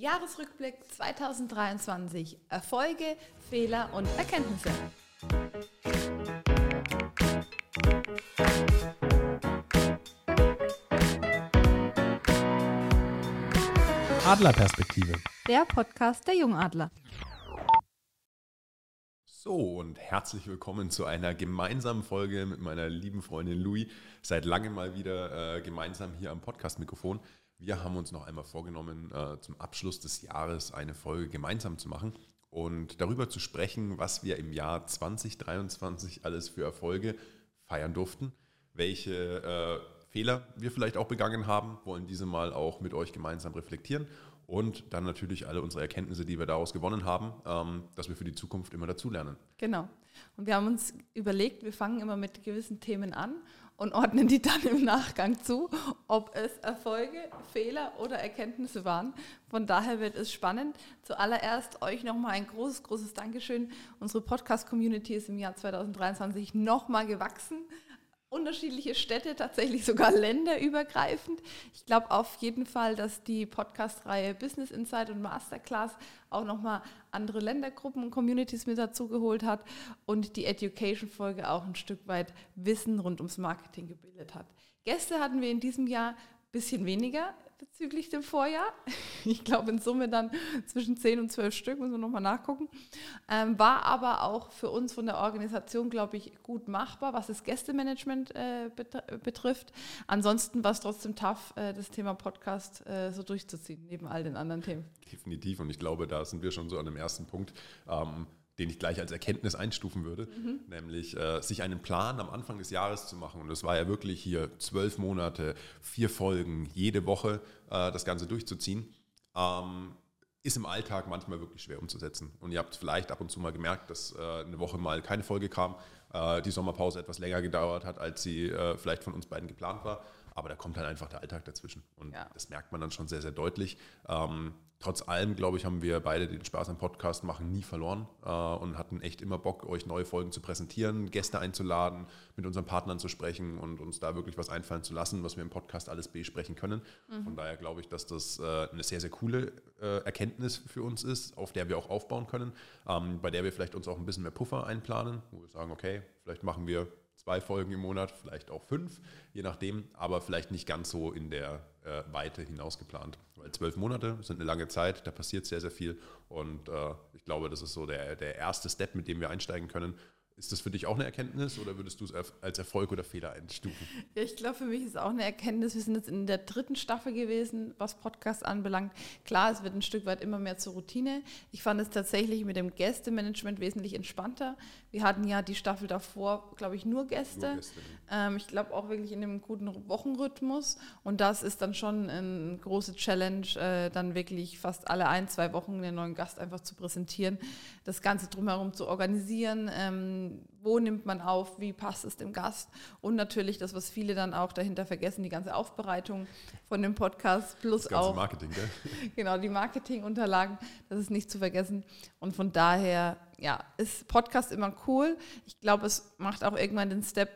Jahresrückblick 2023. Erfolge, Fehler und Erkenntnisse. Adlerperspektive. Der Podcast der Jungadler. So, und herzlich willkommen zu einer gemeinsamen Folge mit meiner lieben Freundin Louis. Seit langem mal wieder äh, gemeinsam hier am Podcast-Mikrofon. Wir haben uns noch einmal vorgenommen, äh, zum Abschluss des Jahres eine Folge gemeinsam zu machen und darüber zu sprechen, was wir im Jahr 2023 alles für Erfolge feiern durften, welche äh, Fehler wir vielleicht auch begangen haben, wollen diese mal auch mit euch gemeinsam reflektieren und dann natürlich alle unsere Erkenntnisse, die wir daraus gewonnen haben, ähm, dass wir für die Zukunft immer dazulernen. Genau. Und wir haben uns überlegt, wir fangen immer mit gewissen Themen an und ordnen die dann im Nachgang zu, ob es Erfolge, Fehler oder Erkenntnisse waren. Von daher wird es spannend. Zuallererst euch nochmal ein großes, großes Dankeschön. Unsere Podcast-Community ist im Jahr 2023 nochmal gewachsen unterschiedliche Städte, tatsächlich sogar länderübergreifend. Ich glaube auf jeden Fall, dass die Podcast-Reihe Business Insight und Masterclass auch nochmal andere Ländergruppen und Communities mit dazugeholt hat und die Education-Folge auch ein Stück weit Wissen rund ums Marketing gebildet hat. Gäste hatten wir in diesem Jahr ein bisschen weniger bezüglich dem Vorjahr. Ich glaube in Summe dann zwischen 10 und 12 Stück, müssen wir nochmal nachgucken. Ähm, war aber auch für uns von der Organisation, glaube ich, gut machbar, was das Gästemanagement äh, betrifft. Ansonsten war es trotzdem tough, äh, das Thema Podcast äh, so durchzuziehen, neben all den anderen Themen. Definitiv und ich glaube, da sind wir schon so an dem ersten Punkt. Ähm, den ich gleich als Erkenntnis einstufen würde, mhm. nämlich äh, sich einen Plan am Anfang des Jahres zu machen. Und das war ja wirklich hier zwölf Monate, vier Folgen, jede Woche äh, das Ganze durchzuziehen. Ähm, ist im Alltag manchmal wirklich schwer umzusetzen. Und ihr habt vielleicht ab und zu mal gemerkt, dass äh, eine Woche mal keine Folge kam, äh, die Sommerpause etwas länger gedauert hat, als sie äh, vielleicht von uns beiden geplant war. Aber da kommt dann einfach der Alltag dazwischen. Und ja. das merkt man dann schon sehr, sehr deutlich. Ähm, trotz allem, glaube ich, haben wir beide den Spaß am Podcast machen nie verloren äh, und hatten echt immer Bock, euch neue Folgen zu präsentieren, Gäste einzuladen, mit unseren Partnern zu sprechen und uns da wirklich was einfallen zu lassen, was wir im Podcast alles besprechen können. Mhm. Von daher glaube ich, dass das äh, eine sehr, sehr coole äh, Erkenntnis für uns ist, auf der wir auch aufbauen können, ähm, bei der wir vielleicht uns auch ein bisschen mehr Puffer einplanen, wo wir sagen, okay, vielleicht machen wir zwei Folgen im Monat, vielleicht auch fünf, je nachdem, aber vielleicht nicht ganz so in der äh, Weite hinaus geplant. Weil zwölf Monate sind eine lange Zeit, da passiert sehr, sehr viel und äh, ich glaube, das ist so der, der erste Step, mit dem wir einsteigen können ist das für dich auch eine Erkenntnis oder würdest du es als Erfolg oder Fehler einstufen? Ja, ich glaube, für mich ist es auch eine Erkenntnis. Wir sind jetzt in der dritten Staffel gewesen, was Podcast anbelangt. Klar, es wird ein Stück weit immer mehr zur Routine. Ich fand es tatsächlich mit dem Gästemanagement wesentlich entspannter. Wir hatten ja die Staffel davor, glaube ich, nur Gäste. Nur Gäste ähm, ich glaube auch wirklich in einem guten Wochenrhythmus. Und das ist dann schon eine große Challenge, äh, dann wirklich fast alle ein, zwei Wochen einen neuen Gast einfach zu präsentieren, das Ganze drumherum zu organisieren. Ähm, wo nimmt man auf, wie passt es dem Gast und natürlich das, was viele dann auch dahinter vergessen, die ganze Aufbereitung von dem Podcast plus das ganze auch Marketing, gell? genau die Marketingunterlagen, das ist nicht zu vergessen und von daher ja ist Podcast immer cool. Ich glaube, es macht auch irgendwann den Step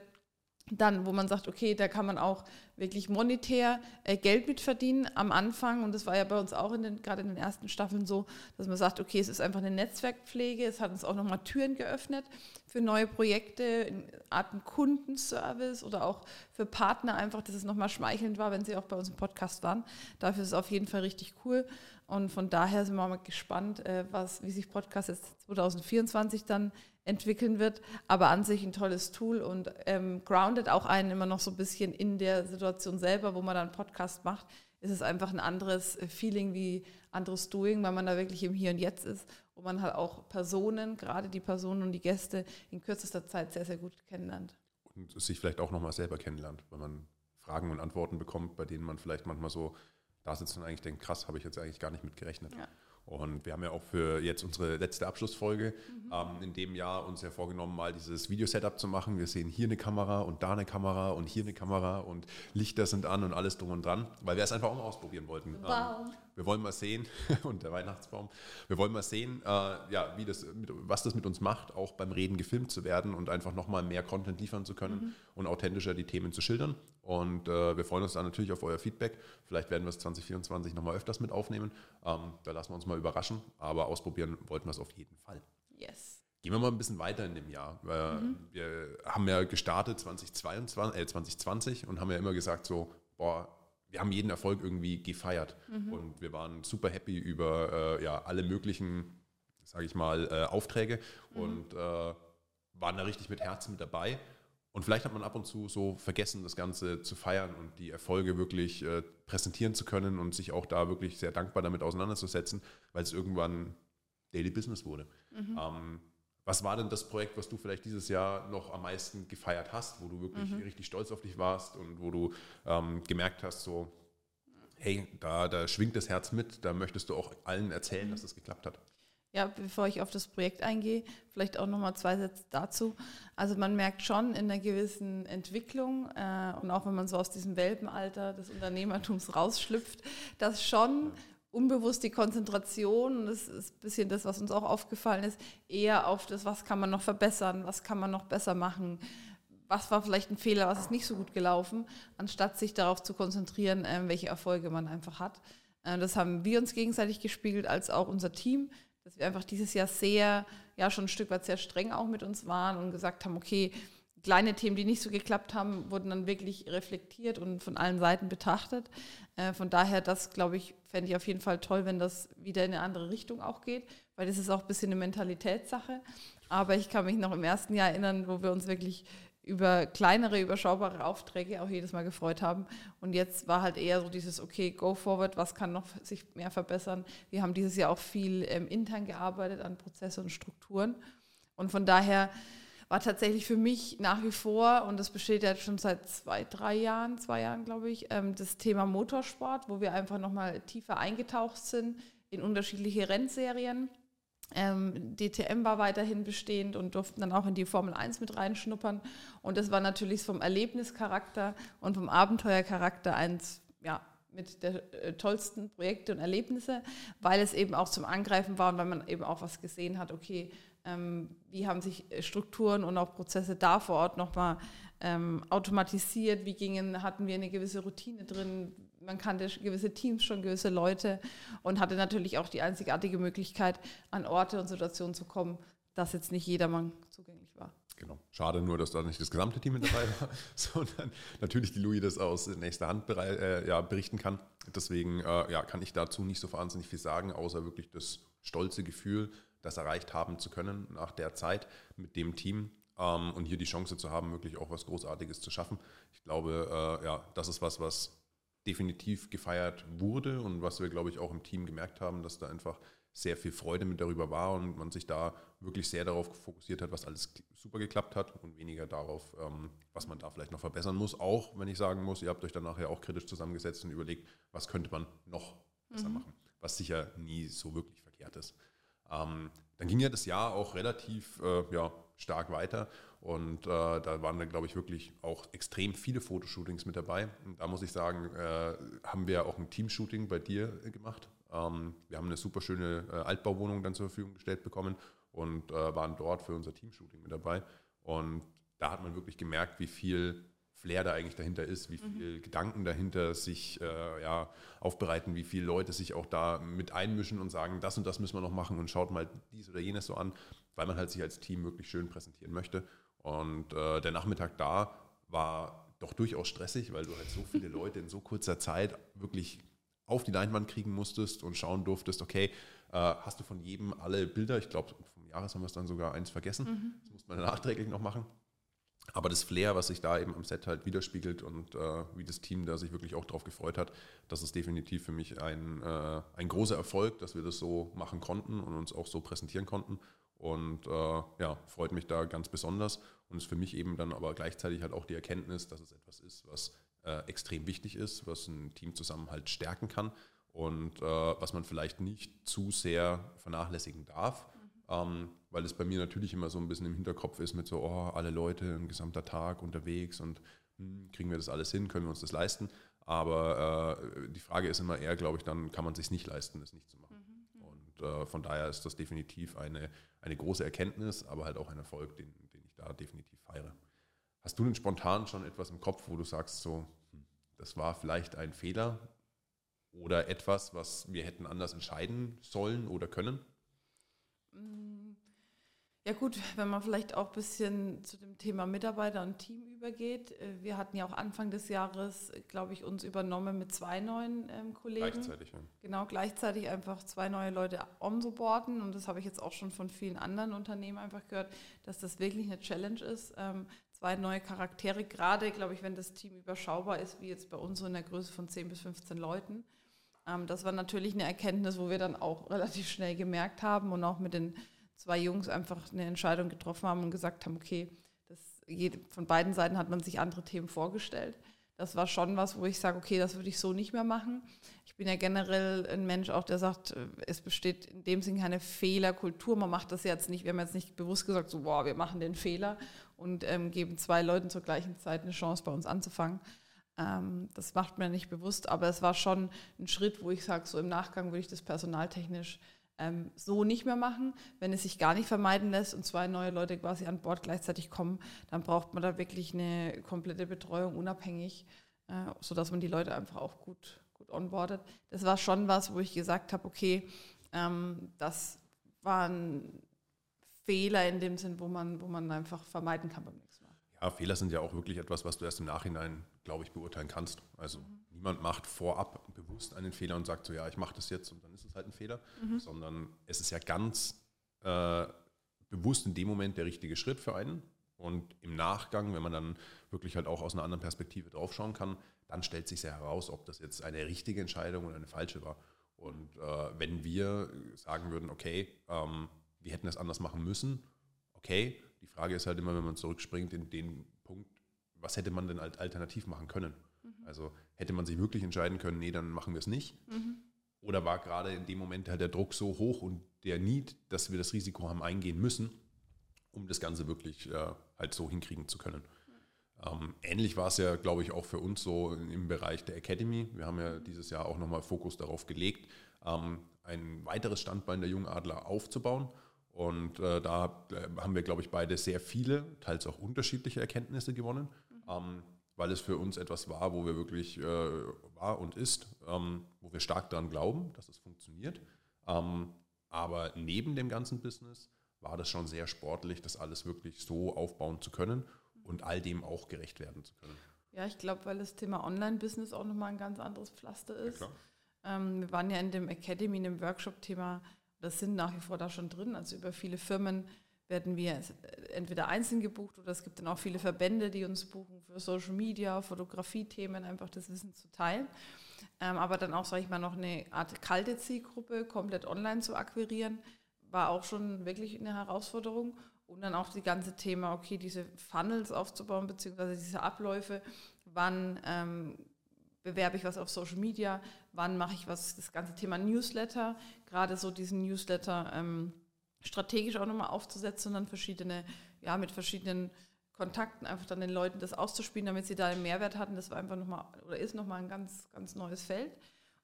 dann, wo man sagt, okay, da kann man auch wirklich monetär äh, Geld mit verdienen am Anfang. Und das war ja bei uns auch in den, gerade in den ersten Staffeln so, dass man sagt, okay, es ist einfach eine Netzwerkpflege. Es hat uns auch nochmal Türen geöffnet für neue Projekte, in Arten Kundenservice oder auch für Partner einfach, dass es nochmal schmeichelnd war, wenn sie auch bei uns im Podcast waren. Dafür ist es auf jeden Fall richtig cool. Und von daher sind wir mal gespannt, äh, was, wie sich Podcast jetzt 2024 dann entwickeln wird. Aber an sich ein tolles Tool und ähm, groundet auch einen immer noch so ein bisschen in der Situation selber, wo man dann Podcast macht. Ist es einfach ein anderes äh, Feeling wie anderes Doing, weil man da wirklich im Hier und Jetzt ist und man halt auch Personen, gerade die Personen und die Gäste in kürzester Zeit sehr, sehr gut kennenlernt. Und sich vielleicht auch nochmal selber kennenlernt, weil man Fragen und Antworten bekommt, bei denen man vielleicht manchmal so da sitzt und eigentlich denkt, krass, habe ich jetzt eigentlich gar nicht mit gerechnet. Ja. Und wir haben ja auch für jetzt unsere letzte Abschlussfolge mhm. ähm, in dem Jahr uns ja vorgenommen, mal dieses Video-Setup zu machen. Wir sehen hier eine Kamera und da eine Kamera und hier eine Kamera und Lichter sind an und alles drum und dran, weil wir es einfach auch mal ausprobieren wollten. Wow. Ähm, wir wollen mal sehen, und der Weihnachtsbaum, wir wollen mal sehen, äh, ja, wie das, was das mit uns macht, auch beim Reden gefilmt zu werden und einfach nochmal mehr Content liefern zu können mhm. und authentischer die Themen zu schildern. Und äh, wir freuen uns dann natürlich auf euer Feedback. Vielleicht werden wir es 2024 nochmal öfters mit aufnehmen. Ähm, da lassen wir uns mal überraschen. Aber ausprobieren wollten wir es auf jeden Fall. Yes. Gehen wir mal ein bisschen weiter in dem Jahr. Mhm. Wir haben ja gestartet 2022, äh, 2020 und haben ja immer gesagt so, boah, wir haben jeden Erfolg irgendwie gefeiert. Mhm. Und wir waren super happy über äh, ja, alle möglichen, sage ich mal, äh, Aufträge mhm. und äh, waren da richtig mit Herzen mit dabei. Und vielleicht hat man ab und zu so vergessen, das Ganze zu feiern und die Erfolge wirklich äh, präsentieren zu können und sich auch da wirklich sehr dankbar damit auseinanderzusetzen, weil es irgendwann Daily Business wurde. Mhm. Ähm, was war denn das Projekt, was du vielleicht dieses Jahr noch am meisten gefeiert hast, wo du wirklich mhm. richtig stolz auf dich warst und wo du ähm, gemerkt hast, so, hey, da, da schwingt das Herz mit, da möchtest du auch allen erzählen, mhm. dass das geklappt hat? Ja, bevor ich auf das Projekt eingehe, vielleicht auch nochmal zwei Sätze dazu. Also man merkt schon in einer gewissen Entwicklung äh, und auch wenn man so aus diesem Welpenalter des Unternehmertums rausschlüpft, dass schon unbewusst die Konzentration, das ist ein bisschen das, was uns auch aufgefallen ist, eher auf das, was kann man noch verbessern, was kann man noch besser machen, was war vielleicht ein Fehler, was ist nicht so gut gelaufen, anstatt sich darauf zu konzentrieren, äh, welche Erfolge man einfach hat. Äh, das haben wir uns gegenseitig gespiegelt, als auch unser Team dass wir einfach dieses Jahr sehr, ja schon ein Stück weit sehr streng auch mit uns waren und gesagt haben, okay, kleine Themen, die nicht so geklappt haben, wurden dann wirklich reflektiert und von allen Seiten betrachtet. Äh, von daher, das glaube ich, fände ich auf jeden Fall toll, wenn das wieder in eine andere Richtung auch geht, weil das ist auch ein bisschen eine Mentalitätssache. Aber ich kann mich noch im ersten Jahr erinnern, wo wir uns wirklich über kleinere, überschaubare Aufträge auch jedes Mal gefreut haben. Und jetzt war halt eher so dieses, okay, go forward, was kann noch sich mehr verbessern. Wir haben dieses Jahr auch viel ähm, intern gearbeitet an Prozesse und Strukturen. Und von daher war tatsächlich für mich nach wie vor, und das besteht ja schon seit zwei, drei Jahren, zwei Jahren glaube ich, ähm, das Thema Motorsport, wo wir einfach nochmal tiefer eingetaucht sind in unterschiedliche Rennserien ähm, DTM war weiterhin bestehend und durften dann auch in die Formel 1 mit reinschnuppern. Und das war natürlich vom Erlebnischarakter und vom Abenteuercharakter eins ja, mit der äh, tollsten Projekte und Erlebnisse, weil es eben auch zum Angreifen war und weil man eben auch was gesehen hat, okay, ähm, wie haben sich Strukturen und auch Prozesse da vor Ort nochmal ähm, automatisiert, wie gingen, hatten wir eine gewisse Routine drin, man kannte gewisse Teams schon, gewisse Leute und hatte natürlich auch die einzigartige Möglichkeit, an Orte und Situationen zu kommen, dass jetzt nicht jedermann zugänglich war. Genau. Schade nur, dass da nicht das gesamte Team mit dabei war, sondern natürlich die Louis das aus nächster Hand äh, ja, berichten kann. Deswegen äh, ja, kann ich dazu nicht so wahnsinnig viel sagen, außer wirklich das stolze Gefühl, das erreicht haben zu können nach der Zeit mit dem Team ähm, und hier die Chance zu haben, wirklich auch was Großartiges zu schaffen. Ich glaube, äh, ja, das ist was, was definitiv gefeiert wurde und was wir, glaube ich, auch im Team gemerkt haben, dass da einfach sehr viel Freude mit darüber war und man sich da wirklich sehr darauf fokussiert hat, was alles super geklappt hat und weniger darauf, ähm, was man da vielleicht noch verbessern muss. Auch wenn ich sagen muss, ihr habt euch dann nachher auch kritisch zusammengesetzt und überlegt, was könnte man noch besser mhm. machen, was sicher nie so wirklich verkehrt ist. Ähm, dann ging ja das Jahr auch relativ äh, ja, stark weiter und äh, da waren dann, glaube ich, wirklich auch extrem viele Fotoshootings mit dabei. Und da muss ich sagen, äh, haben wir auch ein Teamshooting bei dir gemacht. Ähm, wir haben eine super schöne äh, Altbauwohnung dann zur Verfügung gestellt bekommen und äh, waren dort für unser Teamshooting mit dabei. Und da hat man wirklich gemerkt, wie viel Flair da eigentlich dahinter ist, wie viel mhm. Gedanken dahinter sich äh, ja, aufbereiten, wie viele Leute sich auch da mit einmischen und sagen, das und das müssen wir noch machen und schaut mal dies oder jenes so an, weil man halt sich als Team wirklich schön präsentieren möchte. Und äh, der Nachmittag da war doch durchaus stressig, weil du halt so viele Leute in so kurzer Zeit wirklich auf die Leinwand kriegen musstest und schauen durftest, okay, äh, hast du von jedem alle Bilder, ich glaube, vom Jahres haben wir es dann sogar eins vergessen, mhm. das muss man nachträglich noch machen. Aber das Flair, was sich da eben am Set halt widerspiegelt und äh, wie das Team da sich wirklich auch darauf gefreut hat, das ist definitiv für mich ein, äh, ein großer Erfolg, dass wir das so machen konnten und uns auch so präsentieren konnten. Und äh, ja, freut mich da ganz besonders und ist für mich eben dann aber gleichzeitig halt auch die Erkenntnis, dass es etwas ist, was äh, extrem wichtig ist, was ein Teamzusammenhalt stärken kann und äh, was man vielleicht nicht zu sehr vernachlässigen darf. Ähm, weil es bei mir natürlich immer so ein bisschen im Hinterkopf ist mit so, oh, alle Leute, ein gesamter Tag unterwegs und hm, kriegen wir das alles hin, können wir uns das leisten. Aber äh, die Frage ist immer eher, glaube ich, dann kann man sich nicht leisten, das nicht zu machen. Mhm. Und äh, von daher ist das definitiv eine, eine große Erkenntnis, aber halt auch ein Erfolg, den, den ich da definitiv feiere. Hast du denn spontan schon etwas im Kopf, wo du sagst, so, hm, das war vielleicht ein Fehler oder etwas, was wir hätten anders entscheiden sollen oder können? Ja gut, wenn man vielleicht auch ein bisschen zu dem Thema Mitarbeiter und Team übergeht. Äh, wir hatten ja auch Anfang des Jahres, glaube ich, uns übernommen mit zwei neuen ähm, Kollegen. Gleichzeitig, ja. Genau, gleichzeitig einfach zwei neue Leute onboarden. Und das habe ich jetzt auch schon von vielen anderen Unternehmen einfach gehört, dass das wirklich eine Challenge ist. Ähm, zwei neue Charaktere, gerade, glaube ich, wenn das Team überschaubar ist, wie jetzt bei uns so in der Größe von 10 bis 15 Leuten. Ähm, das war natürlich eine Erkenntnis, wo wir dann auch relativ schnell gemerkt haben und auch mit den zwei Jungs einfach eine Entscheidung getroffen haben und gesagt haben, okay, das, von beiden Seiten hat man sich andere Themen vorgestellt. Das war schon was, wo ich sage, okay, das würde ich so nicht mehr machen. Ich bin ja generell ein Mensch auch, der sagt, äh, es besteht in dem Sinn keine Fehlerkultur. Man macht das jetzt nicht, wir haben jetzt nicht bewusst gesagt, so, boah, wir machen den Fehler und ähm, geben zwei Leuten zur gleichen Zeit eine Chance, bei uns anzufangen. Ähm, das macht mir nicht bewusst, aber es war schon ein Schritt, wo ich sage, so im Nachgang würde ich das personaltechnisch ähm, so nicht mehr machen. Wenn es sich gar nicht vermeiden lässt und zwei neue Leute quasi an Bord gleichzeitig kommen, dann braucht man da wirklich eine komplette Betreuung unabhängig, äh, sodass man die Leute einfach auch gut, gut onboardet. Das war schon was, wo ich gesagt habe, okay, ähm, das war ein Fehler in dem Sinn, wo man, wo man einfach vermeiden kann beim nächsten Mal. Ja, Fehler sind ja auch wirklich etwas, was du erst im Nachhinein, glaube ich, beurteilen kannst. Also mhm niemand macht vorab bewusst einen Fehler und sagt so, ja, ich mache das jetzt und dann ist es halt ein Fehler, mhm. sondern es ist ja ganz äh, bewusst in dem Moment der richtige Schritt für einen. Und im Nachgang, wenn man dann wirklich halt auch aus einer anderen Perspektive draufschauen kann, dann stellt sich ja heraus, ob das jetzt eine richtige Entscheidung oder eine falsche war. Und äh, wenn wir sagen würden, okay, ähm, wir hätten es anders machen müssen, okay, die Frage ist halt immer, wenn man zurückspringt in den Punkt, was hätte man denn alternativ machen können? Mhm. Also hätte man sich wirklich entscheiden können, nee, dann machen wir es nicht. Mhm. Oder war gerade in dem Moment halt der Druck so hoch und der Need, dass wir das Risiko haben eingehen müssen, um das Ganze wirklich äh, halt so hinkriegen zu können. Ähm, ähnlich war es ja, glaube ich, auch für uns so im Bereich der Academy. Wir haben ja dieses Jahr auch nochmal Fokus darauf gelegt, ähm, ein weiteres Standbein der Jungadler aufzubauen. Und äh, da äh, haben wir, glaube ich, beide sehr viele, teils auch unterschiedliche Erkenntnisse gewonnen. Mhm. Ähm, weil es für uns etwas war, wo wir wirklich äh, war und ist, ähm, wo wir stark daran glauben, dass es funktioniert. Ähm, aber neben dem ganzen Business war das schon sehr sportlich, das alles wirklich so aufbauen zu können und all dem auch gerecht werden zu können. Ja, ich glaube, weil das Thema Online-Business auch nochmal ein ganz anderes Pflaster ist. Ja, ähm, wir waren ja in dem Academy, in dem Workshop-Thema, das sind nach wie vor da schon drin, also über viele Firmen werden wir entweder einzeln gebucht oder es gibt dann auch viele Verbände, die uns buchen für Social Media, Fotografie-Themen, einfach das Wissen zu teilen. Ähm, aber dann auch, sage ich mal, noch eine Art kalte Zielgruppe komplett online zu akquirieren, war auch schon wirklich eine Herausforderung. Und dann auch die ganze Thema, okay, diese Funnels aufzubauen, beziehungsweise diese Abläufe, wann ähm, bewerbe ich was auf Social Media, wann mache ich was, das ganze Thema Newsletter, gerade so diesen Newsletter. Ähm, strategisch auch nochmal aufzusetzen und dann verschiedene, ja, mit verschiedenen Kontakten einfach dann den Leuten das auszuspielen, damit sie da einen Mehrwert hatten. Das war einfach nochmal oder ist nochmal ein ganz, ganz neues Feld.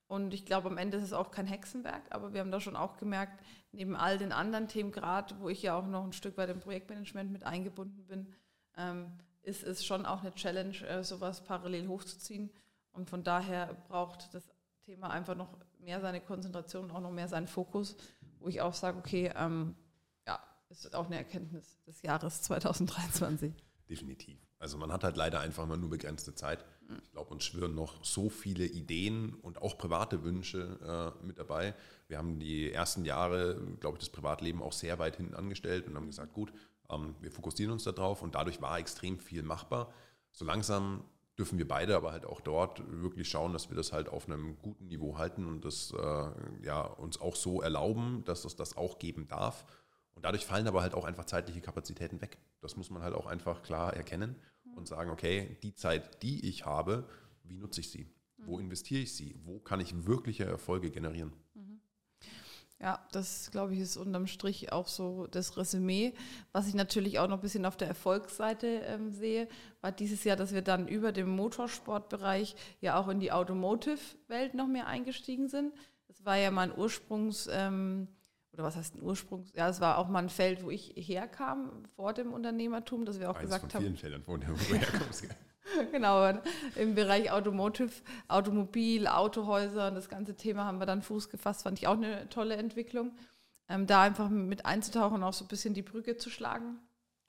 Und ich glaube, am Ende ist es auch kein Hexenwerk, aber wir haben da schon auch gemerkt, neben all den anderen Themen, gerade wo ich ja auch noch ein Stück weit im Projektmanagement mit eingebunden bin, ähm, ist es schon auch eine Challenge, äh, sowas parallel hochzuziehen. Und von daher braucht das Thema einfach noch mehr seine Konzentration, auch noch mehr seinen Fokus wo ich auch sage, okay, ähm, ja, ist auch eine Erkenntnis des Jahres 2023. Definitiv. Also man hat halt leider einfach mal nur begrenzte Zeit. Ich glaube, uns schwirren noch so viele Ideen und auch private Wünsche äh, mit dabei. Wir haben die ersten Jahre, glaube ich, das Privatleben auch sehr weit hinten angestellt und haben gesagt, gut, ähm, wir fokussieren uns darauf und dadurch war extrem viel machbar. So langsam dürfen wir beide aber halt auch dort wirklich schauen, dass wir das halt auf einem guten Niveau halten und das äh, ja, uns auch so erlauben, dass es das auch geben darf. Und dadurch fallen aber halt auch einfach zeitliche Kapazitäten weg. Das muss man halt auch einfach klar erkennen und sagen, okay, die Zeit, die ich habe, wie nutze ich sie? Wo investiere ich sie? Wo kann ich wirkliche Erfolge generieren? Ja, das glaube ich ist unterm Strich auch so das Resümee. Was ich natürlich auch noch ein bisschen auf der Erfolgsseite ähm, sehe, war dieses Jahr, dass wir dann über dem Motorsportbereich ja auch in die Automotive-Welt noch mehr eingestiegen sind. Das war ja mein Ursprungs, ähm, oder was heißt ein Ursprungs, ja, es war auch mal ein Feld, wo ich herkam vor dem Unternehmertum, dass wir auch Eins gesagt von vielen haben. Feldern, wo du herkommst. genau, im Bereich Automotive, Automobil, Autohäuser und das ganze Thema haben wir dann Fuß gefasst, fand ich auch eine tolle Entwicklung. Ähm, da einfach mit einzutauchen und auch so ein bisschen die Brücke zu schlagen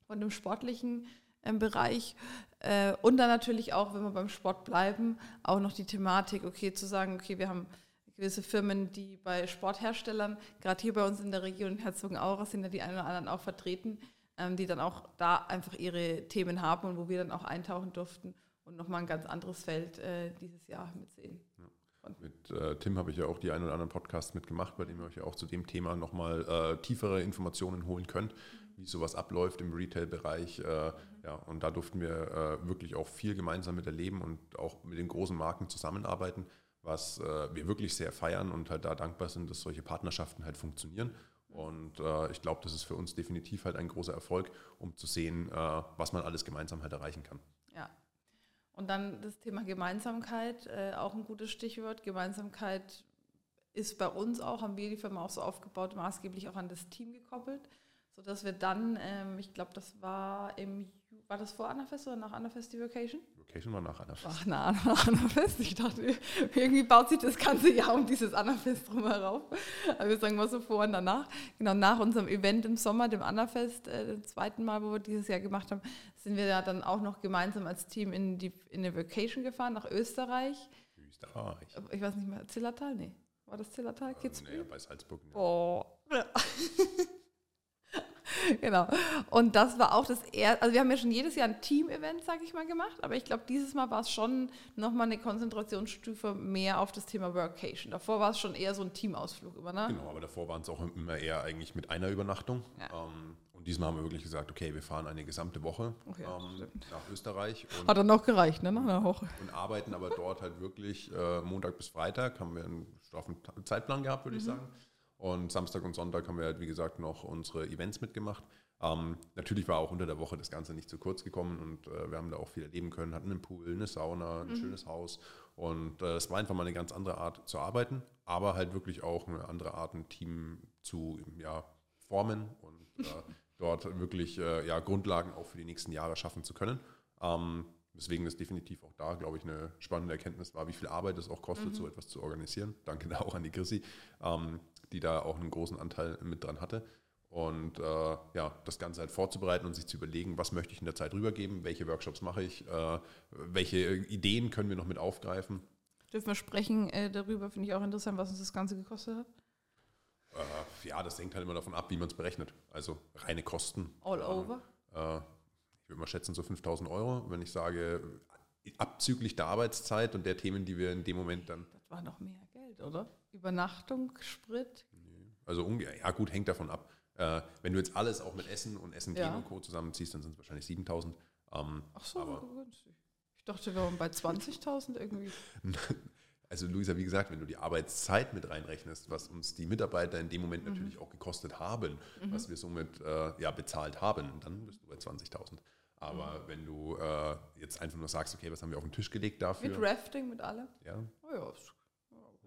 von dem sportlichen ähm, Bereich. Äh, und dann natürlich auch, wenn wir beim Sport bleiben, auch noch die Thematik, okay, zu sagen, okay, wir haben gewisse Firmen, die bei Sportherstellern, gerade hier bei uns in der Region Herzogenaurach sind ja die einen oder anderen auch vertreten, die dann auch da einfach ihre Themen haben und wo wir dann auch eintauchen durften und nochmal ein ganz anderes Feld äh, dieses Jahr mitsehen. Mit äh, Tim habe ich ja auch die einen oder anderen Podcasts mitgemacht, bei dem ihr euch ja auch zu dem Thema nochmal äh, tiefere Informationen holen könnt, wie sowas abläuft im Retail-Bereich. Äh, ja, und da durften wir äh, wirklich auch viel gemeinsam mit erleben und auch mit den großen Marken zusammenarbeiten, was äh, wir wirklich sehr feiern und halt da dankbar sind, dass solche Partnerschaften halt funktionieren. Und äh, ich glaube, das ist für uns definitiv halt ein großer Erfolg, um zu sehen, äh, was man alles gemeinsam halt erreichen kann. Ja. Und dann das Thema Gemeinsamkeit, äh, auch ein gutes Stichwort. Gemeinsamkeit ist bei uns auch, haben wir die Firma auch so aufgebaut, maßgeblich auch an das Team gekoppelt, sodass wir dann, ähm, ich glaube, das war im war das vor Annafest oder nach Annafest die Vacation? Location war nach einer Ach, na, nach Annafest. Ich dachte, irgendwie baut sich das ganze Jahr um dieses Annafest drum herum. Aber wir sagen mal so vor und danach. Genau, nach unserem Event im Sommer, dem Annafest, äh, dem zweiten Mal, wo wir dieses Jahr gemacht haben, sind wir ja dann auch noch gemeinsam als Team in, die, in eine Vacation gefahren, nach Österreich. Österreich. Ich weiß nicht mehr, Zillertal? Nee. War das Zillertal? Kitzbühel? Naja, bei Salzburg. Boah. genau. Und das war auch das erste, also wir haben ja schon jedes Jahr ein Team-Event, sag ich mal, gemacht, aber ich glaube, dieses Mal war es schon nochmal eine Konzentrationsstufe mehr auf das Thema Workation. Davor war es schon eher so ein Teamausflug immer, ne? Genau, aber davor waren es auch immer eher eigentlich mit einer Übernachtung. Ja. Ähm, und diesmal haben wir wirklich gesagt, okay, wir fahren eine gesamte Woche Okay, ähm, nach Österreich und, Hat dann noch gereicht, ne? Nach einer Woche. und arbeiten aber dort halt wirklich äh, Montag bis Freitag haben wir einen straffen Zeitplan gehabt, würde ich sagen. Und Samstag und Sonntag haben wir halt, wie gesagt, noch unsere Events mitgemacht. Ähm, natürlich war auch unter der Woche das Ganze nicht zu kurz gekommen und äh, wir haben da auch viel erleben können, hatten einen Pool, eine Sauna, ein schönes Haus und äh, es war einfach mal eine ganz andere Art zu arbeiten, aber halt wirklich auch eine andere Art, ein Team zu ja, formen und äh, dort wirklich äh, ja, Grundlagen auch für die nächsten Jahre schaffen zu können. Ähm, Deswegen ist definitiv auch da, glaube ich, eine spannende Erkenntnis war, wie viel Arbeit es auch kostet, so etwas zu organisieren. Danke da auch an die Chrissy, ähm, die da auch einen großen Anteil mit dran hatte. Und äh, ja, das Ganze halt vorzubereiten und sich zu überlegen, was möchte ich in der Zeit rübergeben, welche Workshops mache ich, äh, welche Ideen können wir noch mit aufgreifen. Dürfen wir sprechen äh, darüber, finde ich auch interessant, was uns das Ganze gekostet hat. Äh, ja, das hängt halt immer davon ab, wie man es berechnet. Also reine Kosten. All Äh, over. Äh, ich würde mal schätzen, so 5000 Euro. Wenn ich sage, abzüglich der Arbeitszeit und der Themen, die wir in dem Moment dann, Das war noch mehr Geld, oder? Übernachtung, Sprit. also ja gut, hängt davon ab. Äh, wenn du jetzt alles auch mit Essen und Essen Ja. und Co. zusammenziehst, dann sind es wahrscheinlich 7000. Ähm, Ach so, Aber- günstig. Ich dachte, wir waren bei 20.000 irgendwie. also Luisa, wie gesagt, wenn du die Arbeitszeit mit reinrechnest, was uns die Mitarbeiter in dem Moment natürlich auch gekostet haben, was wir somit äh, ja, bezahlt haben, dann bist du bei 20.000. Aber wenn du äh, jetzt einfach nur sagst, okay, was haben wir auf den Tisch gelegt dafür? Mit Rafting, mit allem. ja, Oh ja, ist-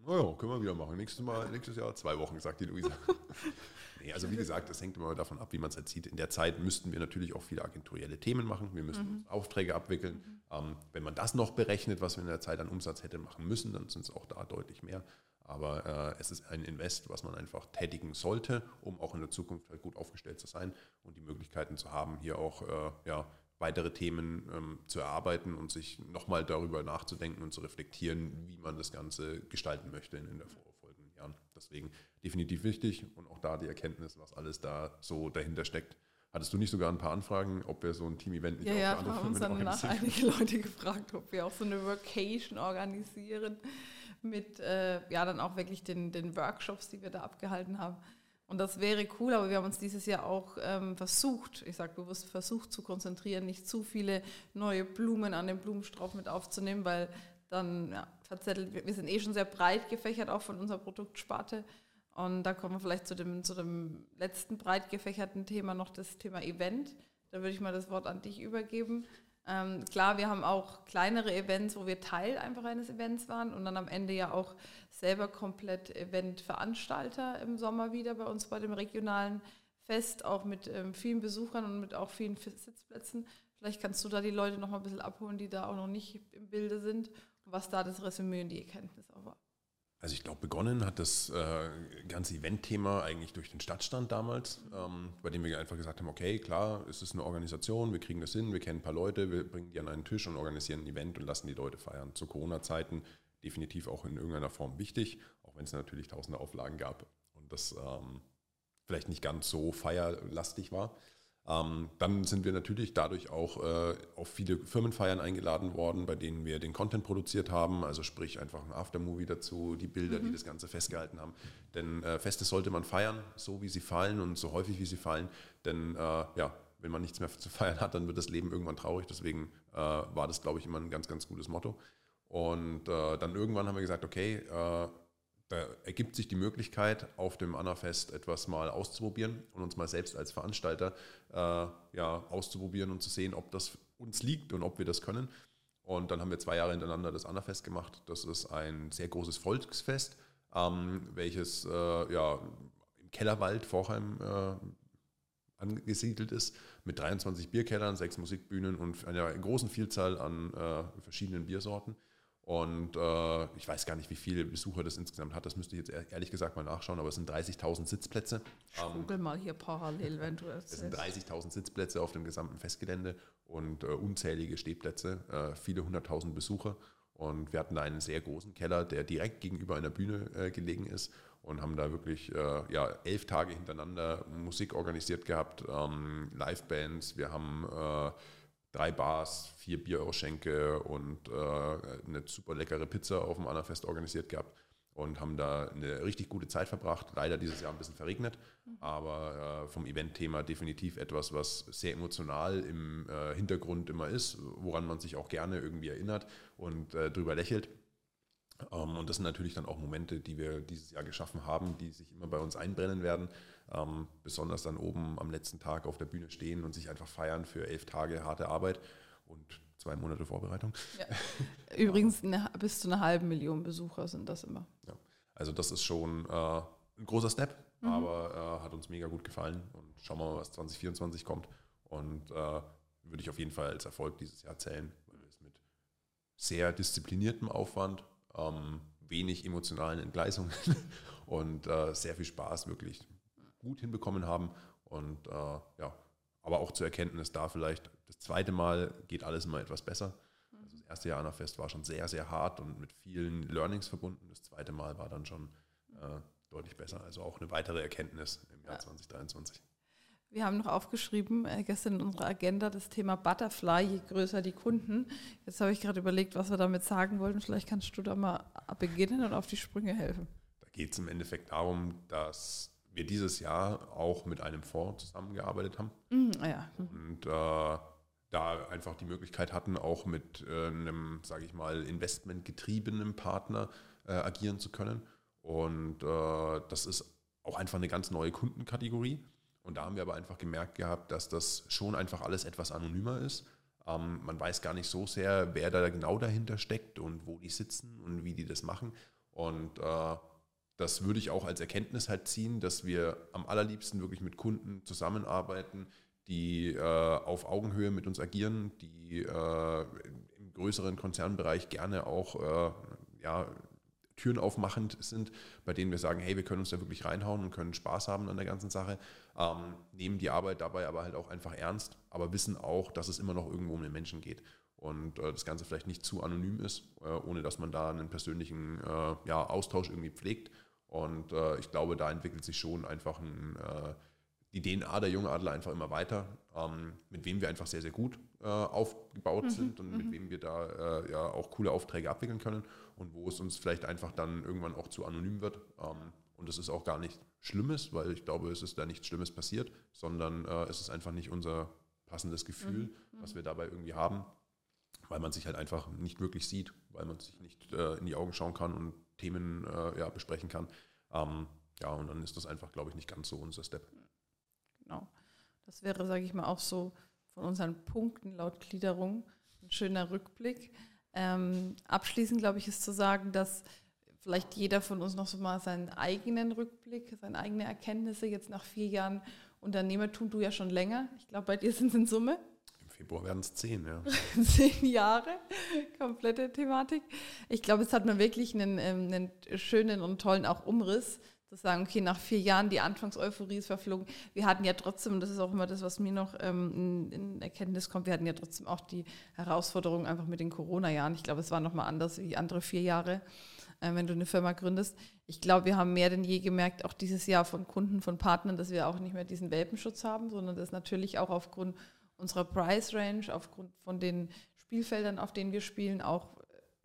Naja, können wir wieder machen. Nächstes, Mal, nächstes Jahr zwei Wochen, sagt die Luisa. nee, also wie gesagt, das hängt immer davon ab, wie man es halt sieht. In der Zeit müssten wir natürlich auch viele agenturielle Themen machen. Wir müssen uns Aufträge abwickeln. Ähm, wenn man das noch berechnet, was wir in der Zeit an Umsatz hätte machen müssen, dann sind es auch da deutlich mehr. Aber äh, es ist ein Invest, was man einfach tätigen sollte, um auch in der Zukunft halt gut aufgestellt zu sein und die Möglichkeiten zu haben, hier auch äh, ja, weitere Themen ähm, zu erarbeiten und sich nochmal darüber nachzudenken und zu reflektieren, wie man das Ganze gestalten möchte in, in der folgenden Jahren. Deswegen definitiv wichtig und auch da die Erkenntnis, was alles da so dahinter steckt. Hattest du nicht sogar ein paar Anfragen, ob wir so ein Team-Event nicht Ja, auch ja, für andere haben uns Firmen dann nach organisieren einige Leute gefragt, ob wir auch so eine Vacation organisieren mit, äh, ja, dann auch wirklich den, den Workshops, die wir da abgehalten haben. Und das wäre cool, aber wir haben uns dieses Jahr auch ähm, versucht, ich sage bewusst versucht zu konzentrieren, nicht zu viele neue Blumen an den Blumenstrauß mit aufzunehmen, weil dann ja, verzettelt. Wir, wir sind eh schon sehr breit gefächert, auch von unserer Produktsparte. Und da kommen wir vielleicht zu dem, zu dem letzten breit gefächerten Thema noch das Thema Event. Da würde ich mal das Wort an dich übergeben. Ähm, klar, wir haben auch kleinere Events, wo wir Teil einfach eines Events waren und dann am Ende ja auch selber komplett Eventveranstalter im Sommer wieder bei uns bei dem regionalen Fest, auch mit ähm, vielen Besuchern und mit auch vielen Sitzplätzen. Vielleicht kannst du da die Leute noch mal ein bisschen abholen, die da auch noch nicht im Bilde sind was da das Resümee und die Erkenntnis auch war. Also ich glaube, begonnen hat das äh, ganze Event-Thema eigentlich durch den Stadtstand damals, ähm, bei dem wir einfach gesagt haben, okay, klar, es ist eine Organisation, wir kriegen das hin, wir kennen ein paar Leute, wir bringen die an einen Tisch und organisieren ein Event und lassen die Leute feiern. Zu Corona-Zeiten definitiv auch in irgendeiner Form wichtig, auch wenn es natürlich tausende Auflagen gab und das ähm, vielleicht nicht ganz so feierlastig war. Ähm, dann sind wir natürlich dadurch auch äh, auf viele Firmenfeiern eingeladen worden, bei denen wir den Content produziert haben, also sprich einfach ein Aftermovie dazu, die Bilder, mhm. die das Ganze festgehalten haben. Denn äh, Feste sollte man feiern, so wie sie fallen und so häufig wie sie fallen. Denn äh, ja, wenn man nichts mehr zu feiern hat, dann wird das Leben irgendwann traurig. Deswegen war das, glaube ich, immer ein ganz, ganz gutes Motto. Und dann irgendwann haben wir gesagt, okay, äh, da ergibt sich die Möglichkeit, auf dem Annafest etwas mal auszuprobieren und uns mal selbst als Veranstalter äh, ja, auszuprobieren und zu sehen, ob das uns liegt und ob wir das können. Und dann haben wir zwei Jahre hintereinander das Annafest gemacht. Das ist ein sehr großes Volksfest, ähm, welches äh, ja, im Kellerwald Vorheim äh, angesiedelt ist, mit 23 Bierkellern, sechs Musikbühnen und einer großen Vielzahl an äh, verschiedenen Biersorten. Und äh, ich weiß gar nicht, wie viele Besucher das insgesamt hat. Das müsste ich jetzt ehrlich gesagt mal nachschauen, aber es sind 30.000 Sitzplätze. Ich google mal hier parallel, wenn du es Es sind 30.000 Sitzplätze auf dem gesamten Festgelände und äh, unzählige Stehplätze, äh, viele hunderttausend Besucher. Und wir hatten da einen sehr großen Keller, der direkt gegenüber einer Bühne äh, gelegen ist und haben da wirklich äh, ja, elf Tage hintereinander Musik organisiert gehabt, ähm, Livebands. Wir haben äh, drei Bars, vier Bierausschenke und äh, eine super leckere Pizza auf dem Annafest organisiert gehabt und haben da eine richtig gute Zeit verbracht. Leider dieses Jahr ein bisschen verregnet, aber äh, vom Event-Thema definitiv etwas, was sehr emotional im äh, Hintergrund immer ist, woran man sich auch gerne irgendwie erinnert und äh, drüber lächelt. Ähm, und das sind natürlich dann auch Momente, die wir dieses Jahr geschaffen haben, die sich immer bei uns einbrennen werden. Ähm, besonders dann oben am letzten Tag auf der Bühne stehen und sich einfach feiern für elf Tage harte Arbeit und zwei Monate Vorbereitung. Ja. Übrigens eine, bis zu einer halben Million Besucher sind das immer. Ja. Also das ist schon äh, ein großer Step, mhm. aber äh, hat uns mega gut gefallen und schauen wir mal, was 2024 kommt. Und äh, würde ich auf jeden Fall als Erfolg dieses Jahr zählen, weil wir es mit sehr diszipliniertem Aufwand ähm, wenig emotionalen Entgleisungen und äh, sehr viel Spaß wirklich gut hinbekommen haben. Und äh, ja, aber auch zur Erkenntnis da vielleicht, das zweite Mal geht alles immer etwas besser. Also das erste Jahr Fest war schon sehr, sehr hart und mit vielen Learnings verbunden. Das zweite Mal war dann schon äh, deutlich besser. Also auch eine weitere Erkenntnis im Jahr ja. 2023. Wir haben noch aufgeschrieben, äh, gestern in unserer Agenda, das Thema Butterfly, je größer die Kunden. Jetzt habe ich gerade überlegt, was wir damit sagen wollten. Vielleicht kannst du da mal beginnen und auf die Sprünge helfen. Da geht es im Endeffekt darum, dass wir dieses Jahr auch mit einem Fonds zusammengearbeitet haben. Ah ja. Mhm. Und äh, da einfach die Möglichkeit hatten, auch mit äh, einem, sage ich mal, investmentgetriebenen Partner äh, agieren zu können. Und äh, das ist auch einfach eine ganz neue Kundenkategorie. Und da haben wir aber einfach gemerkt gehabt, dass das schon einfach alles etwas anonymer ist. Ähm, man weiß gar nicht so sehr, wer da genau dahinter steckt und wo die sitzen und wie die das machen. Und äh, das würde ich auch als Erkenntnis halt ziehen, dass wir am allerliebsten wirklich mit Kunden zusammenarbeiten, die äh, auf Augenhöhe mit uns agieren, die äh, im größeren Konzernbereich gerne auch äh, ja, Türen aufmachend sind, bei denen wir sagen, hey, wir können uns da wirklich reinhauen und können Spaß haben an der ganzen Sache, ähm, nehmen die Arbeit dabei aber halt auch einfach ernst, aber wissen auch, dass es immer noch irgendwo um den Menschen geht und äh, das Ganze vielleicht nicht zu anonym ist, äh, ohne dass man da einen persönlichen äh, ja, Austausch irgendwie pflegt. Und äh, ich glaube, da entwickelt sich schon einfach ein, äh, die DNA der Jungadler einfach immer weiter, ähm, mit wem wir einfach sehr, sehr gut äh, aufgebaut mhm, sind und mit mhm. wem wir da äh, ja auch coole Aufträge abwickeln können und wo es uns vielleicht einfach dann irgendwann auch zu anonym wird. Ähm, und das ist auch gar nicht Schlimmes, weil ich glaube, es ist da nichts Schlimmes passiert, sondern äh, es ist einfach nicht unser passendes Gefühl, mhm, mhm. was wir dabei irgendwie haben. weil man sich halt einfach nicht wirklich sieht, weil man sich nicht äh, in die Augen schauen kann und Themen äh, ja, besprechen kann. Ähm, ja, und dann ist das einfach, glaube ich, nicht ganz so unser Step. Genau. Das wäre, sage ich mal, auch so von unseren Punkten laut Gliederung ein schöner Rückblick. Ähm, abschließend, glaube ich, ist zu sagen, dass vielleicht jeder von uns noch so mal seinen eigenen Rückblick, seine eigenen Erkenntnisse jetzt nach vier Jahren Unternehmertum, du ja schon länger. Ich glaube, bei dir sind es in Summe. Im Februar werden es zehn, ja. zehn Jahre, komplette Thematik. Ich glaube, es hat man wirklich einen, ähm, einen schönen und tollen auch Umriss sagen, okay, nach vier Jahren, die Anfangseuphorie ist verflogen. Wir hatten ja trotzdem, das ist auch immer das, was mir noch ähm, in, in, Erkenntnis kommt, wir hatten ja trotzdem auch die Herausforderung einfach mit den Corona-Jahren. Ich glaube, es war nochmal anders wie andere vier Jahre, äh, wenn du eine Firma gründest. Ich glaube, wir haben mehr denn je gemerkt, auch dieses Jahr von Kunden, von Partnern, dass wir auch nicht mehr diesen Welpenschutz haben, sondern das natürlich auch aufgrund unserer Price Range, aufgrund von den Spielfeldern, auf denen wir spielen, auch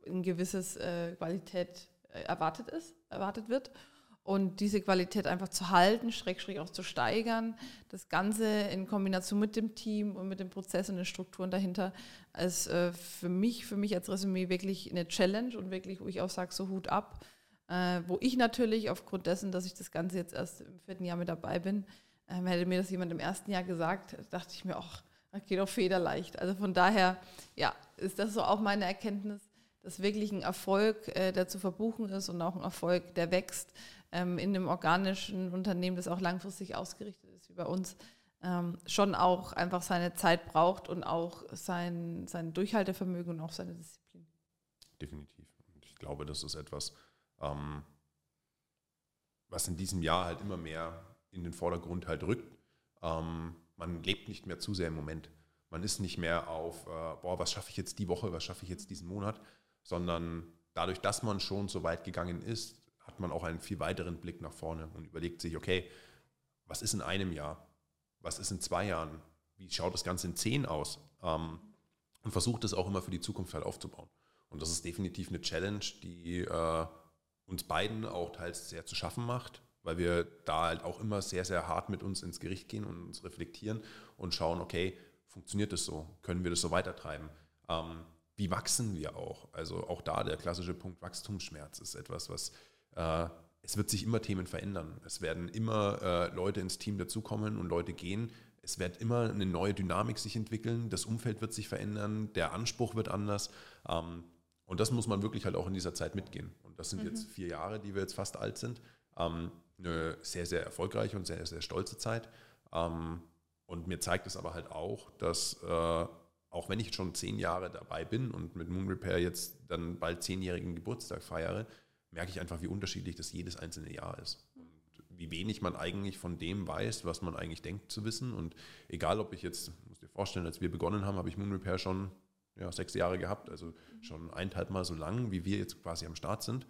ein gewisses äh, Qualität äh, erwartet ist, erwartet wird und diese Qualität einfach zu halten, schräg, schräg auch zu steigern. Das Ganze in Kombination mit dem Team und mit dem Prozess und den Strukturen dahinter ist äh, für mich, für mich als Resümee wirklich eine Challenge und wirklich, wo ich auch sage, so Hut ab. Äh, wo ich natürlich aufgrund dessen, dass ich das Ganze jetzt erst im vierten Jahr mit dabei bin, äh, hätte mir das jemand im ersten Jahr gesagt, dachte ich mir, ach, das geht auch federleicht. Also von daher, ja, ist das so auch meine Erkenntnis, dass wirklich ein Erfolg, äh, der zu verbuchen ist und auch ein Erfolg, der wächst, ähm, in einem organischen Unternehmen, das auch langfristig ausgerichtet ist wie bei uns, ähm, schon auch einfach seine Zeit braucht und auch sein, sein Durchhaltevermögen und auch seine Disziplin. Definitiv. Ich glaube, das ist etwas, ähm, was in diesem Jahr halt immer mehr in den Vordergrund halt rückt. Ähm, man lebt nicht mehr zu sehr im Moment. Man ist nicht mehr auf, äh, boah, was schaffe ich jetzt die Woche, was schaffe ich jetzt diesen Monat, sondern dadurch, dass man schon so weit gegangen ist, hat man auch einen viel weiteren Blick nach vorne und überlegt sich, okay, was ist in einem Jahr? Was ist in zwei Jahren? Wie schaut das Ganze in zehn aus? Ähm, und versucht es auch immer für die Zukunft halt aufzubauen. Und das ist definitiv eine Challenge, die äh, uns beiden auch teils sehr zu schaffen macht, weil wir da halt auch immer sehr, sehr hart mit uns ins Gericht gehen und uns reflektieren und schauen, okay, funktioniert das so? Können wir das so weitertreiben? Ähm, wie wachsen wir auch? Also auch da der klassische Punkt Wachstumsschmerz ist etwas, was es wird sich immer Themen verändern. Es werden immer äh, Leute ins Team dazukommen und Leute gehen. Es wird immer eine neue Dynamik sich entwickeln. Das Umfeld wird sich verändern. Der Anspruch wird anders. Ähm, und das muss man wirklich halt auch in dieser Zeit mitgehen. Und das sind mhm. jetzt vier Jahre, die wir jetzt fast alt sind. Ähm, eine sehr, sehr erfolgreiche und sehr, sehr stolze Zeit. Ähm, und mir zeigt es aber halt auch, dass äh, auch wenn ich schon zehn Jahre dabei bin und mit Moon Repair jetzt dann bald zehnjährigen Geburtstag feiere, merke ich einfach, wie unterschiedlich das jedes einzelne Jahr ist. Und wie wenig man eigentlich von dem weiß, was man eigentlich denkt zu wissen. Und egal, ob ich jetzt, muss dir vorstellen, als wir begonnen haben, habe ich Moon Repair schon ja, sechs Jahre gehabt, also schon eineinhalb Mal so lang, wie wir jetzt quasi am Start sind.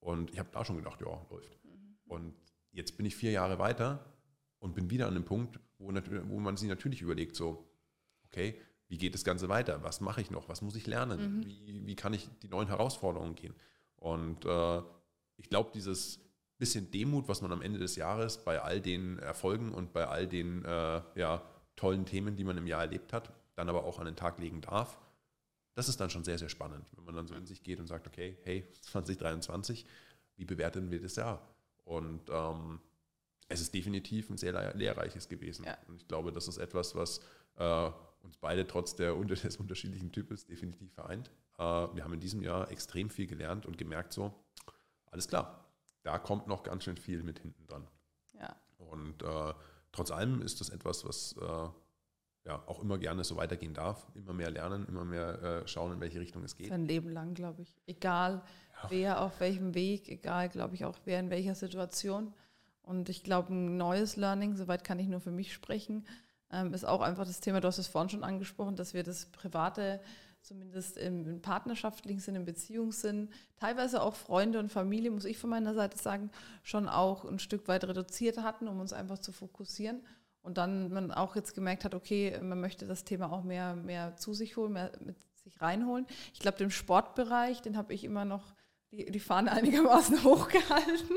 Und ich habe da schon gedacht, ja, läuft. Und jetzt bin ich vier Jahre weiter und bin wieder an dem Punkt, wo, wo man sich natürlich überlegt, so, okay, wie geht das Ganze weiter? Was mache ich noch? Was muss ich lernen? Mhm. Wie, wie kann ich die neuen Herausforderungen gehen? Und äh, ich glaube, dieses bisschen Demut, was man am Ende des Jahres bei all den Erfolgen und bei all den äh, ja, tollen Themen, die man im Jahr erlebt hat, dann aber auch an den Tag legen darf, das ist dann schon sehr, sehr spannend, wenn man dann so in sich geht und sagt, okay, hey, 2023, wie bewerten wir das Jahr? Und ähm, es ist definitiv ein sehr lehrreiches gewesen. Ja. Und ich glaube, das ist etwas, was äh, uns beide trotz der, des unterschiedlichen Types definitiv vereint. Äh, wir haben in diesem Jahr extrem viel gelernt und gemerkt, so, alles klar, da kommt noch ganz schön viel mit hinten dran. Ja. Und äh, trotz allem ist das etwas, was äh, ja auch immer gerne so weitergehen darf. Immer mehr lernen, immer mehr äh, schauen, in welche Richtung es geht. Sein Leben lang, glaube ich. Egal, ja. wer auf welchem Weg, egal, glaube ich, auch wer in welcher Situation. Und ich glaube, ein neues Learning, soweit kann ich nur für mich sprechen, ähm, ist auch einfach das Thema, du hast es vorhin schon angesprochen, dass wir das private zumindest im, partnerschaftlichen Sinn, im Beziehungssinn, teilweise auch Freunde und Familie, muss ich von meiner Seite sagen, schon auch ein Stück weit reduziert hatten, um uns einfach zu fokussieren. Und dann man auch jetzt gemerkt hat, okay, man möchte das Thema auch mehr, mehr zu sich holen, mehr mit sich reinholen. Ich glaube, den Sportbereich, den habe ich immer noch die, die Fahne einigermaßen hochgehalten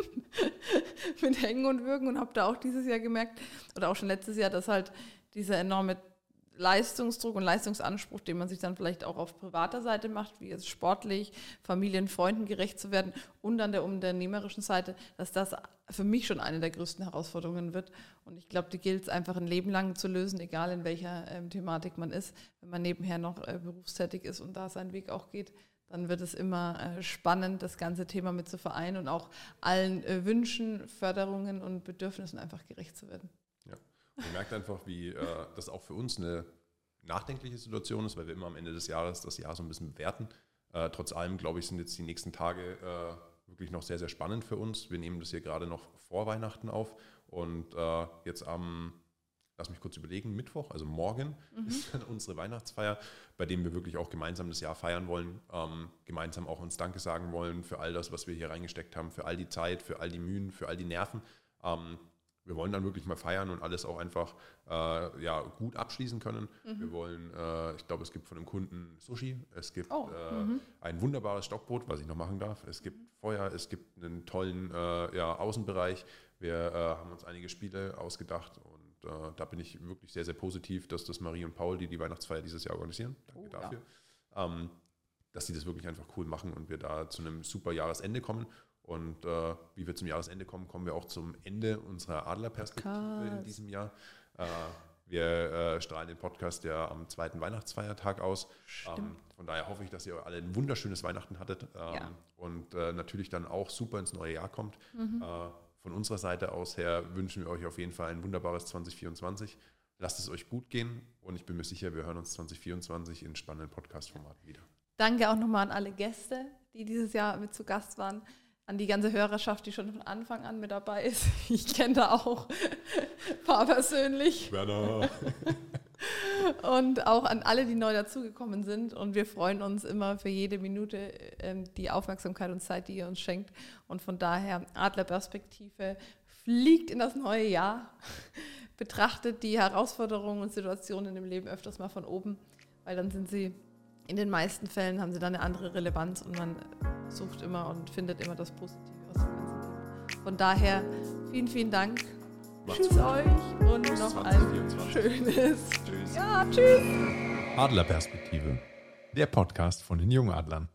mit Hängen und Würgen und habe da auch dieses Jahr gemerkt oder auch schon letztes Jahr, dass halt dieser enorme Leistungsdruck und Leistungsanspruch, den man sich dann vielleicht auch auf privater Seite macht, wie jetzt sportlich, Familien, Freunden gerecht zu werden und an der unternehmerischen Seite, dass das für mich schon eine der größten Herausforderungen wird. Und ich glaube, die gilt es einfach ein Leben lang zu lösen, egal in welcher ähm, Thematik man ist. Wenn man nebenher noch äh, berufstätig ist und da seinen Weg auch geht, dann wird es immer äh, spannend, das ganze Thema mit zu vereinen und auch allen äh, Wünschen, Förderungen und Bedürfnissen einfach gerecht zu werden. Man merkt einfach, wie äh, das auch für uns eine nachdenkliche Situation ist, weil wir immer am Ende des Jahres das Jahr so ein bisschen bewerten. Äh, trotz allem, glaube ich, sind jetzt die nächsten Tage äh, wirklich noch sehr, sehr spannend für uns. Wir nehmen das hier gerade noch vor Weihnachten auf und äh, jetzt am, lass mich kurz überlegen, Mittwoch, also morgen mhm. ist dann unsere Weihnachtsfeier, bei dem wir wirklich auch gemeinsam das Jahr feiern wollen, ähm, gemeinsam auch uns Danke sagen wollen für all das, was wir hier reingesteckt haben, für all die Zeit, für all die Mühen, für all die Nerven. Ähm, wir wollen dann wirklich mal feiern und alles auch einfach äh, ja, gut abschließen können. Mhm. Wir wollen, äh, ich glaube, es gibt von dem Kunden Sushi, es gibt oh. äh, mhm. ein wunderbares Stockbrot, was ich noch machen darf. Es gibt Feuer, es gibt einen tollen äh, ja, Außenbereich. Wir äh, haben uns einige Spiele ausgedacht und äh, da bin ich wirklich sehr, sehr positiv, dass das Marie und Paul, die die Weihnachtsfeier dieses Jahr organisieren, danke oh, dafür, ja. ähm, dass sie das wirklich einfach cool machen und wir da zu einem super Jahresende kommen. Und äh, wie wir zum Jahresende kommen, kommen wir auch zum Ende unserer Adlerperspektive in diesem Jahr. Äh, wir äh, strahlen den Podcast ja am zweiten Weihnachtsfeiertag aus. Ähm, von daher hoffe ich, dass ihr alle ein wunderschönes Weihnachten hattet ähm, ja. und äh, natürlich dann auch super ins neue Jahr kommt. Mhm. Äh, von unserer Seite aus her wünschen wir euch auf jeden Fall ein wunderbares 2024. Lasst es euch gut gehen und ich bin mir sicher, wir hören uns 2024 in spannenden Podcast-Formaten wieder. Danke auch nochmal an alle Gäste, die dieses Jahr mit zu Gast waren an die ganze Hörerschaft, die schon von Anfang an mit dabei ist. Ich kenne da auch ein paar persönlich. Werner. und auch an alle, die neu dazugekommen sind. Und wir freuen uns immer für jede Minute ähm, die Aufmerksamkeit und Zeit, die ihr uns schenkt. Und von daher Adlerperspektive fliegt in das neue Jahr, betrachtet die Herausforderungen und Situationen im Leben öfters mal von oben, weil dann sind sie in den meisten Fällen haben sie dann eine andere Relevanz und man sucht immer und findet immer das Positive aus dem ganzen Leben. Von daher vielen, vielen Dank. Macht's tschüss euch und Bis noch 2024. ein schönes. Tschüss. Ja, tschüss. Adlerperspektive, der Podcast von den Jungadlern.